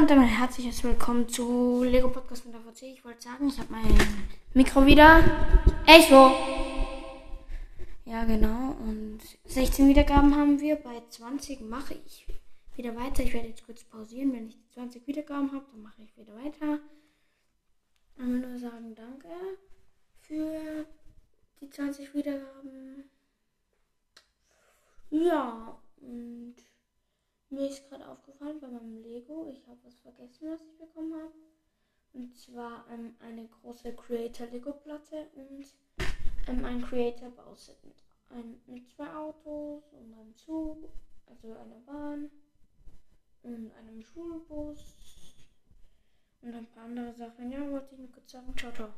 und damit herzliches Willkommen zu Lego Podcast mit der VC. Ich wollte sagen, ich habe mein Mikro wieder. Echo! Ja, genau. Und 16 Wiedergaben haben wir. Bei 20 mache ich wieder weiter. Ich werde jetzt kurz pausieren. Wenn ich 20 Wiedergaben habe, dann mache ich wieder weiter. Ich will nur sagen, danke für die 20 Wiedergaben. Ja, und mir ist gerade aufgefallen bei meinem Lego, ich habe was vergessen, was ich bekommen habe. Und zwar ähm, eine große Creator-Lego-Platte und ähm, ein Creator-Bauset mit, mit zwei Autos und einem Zug, also einer Bahn und einem Schulbus und ein paar andere Sachen. Ja, wollte ich nur kurz sagen. Ciao, ciao.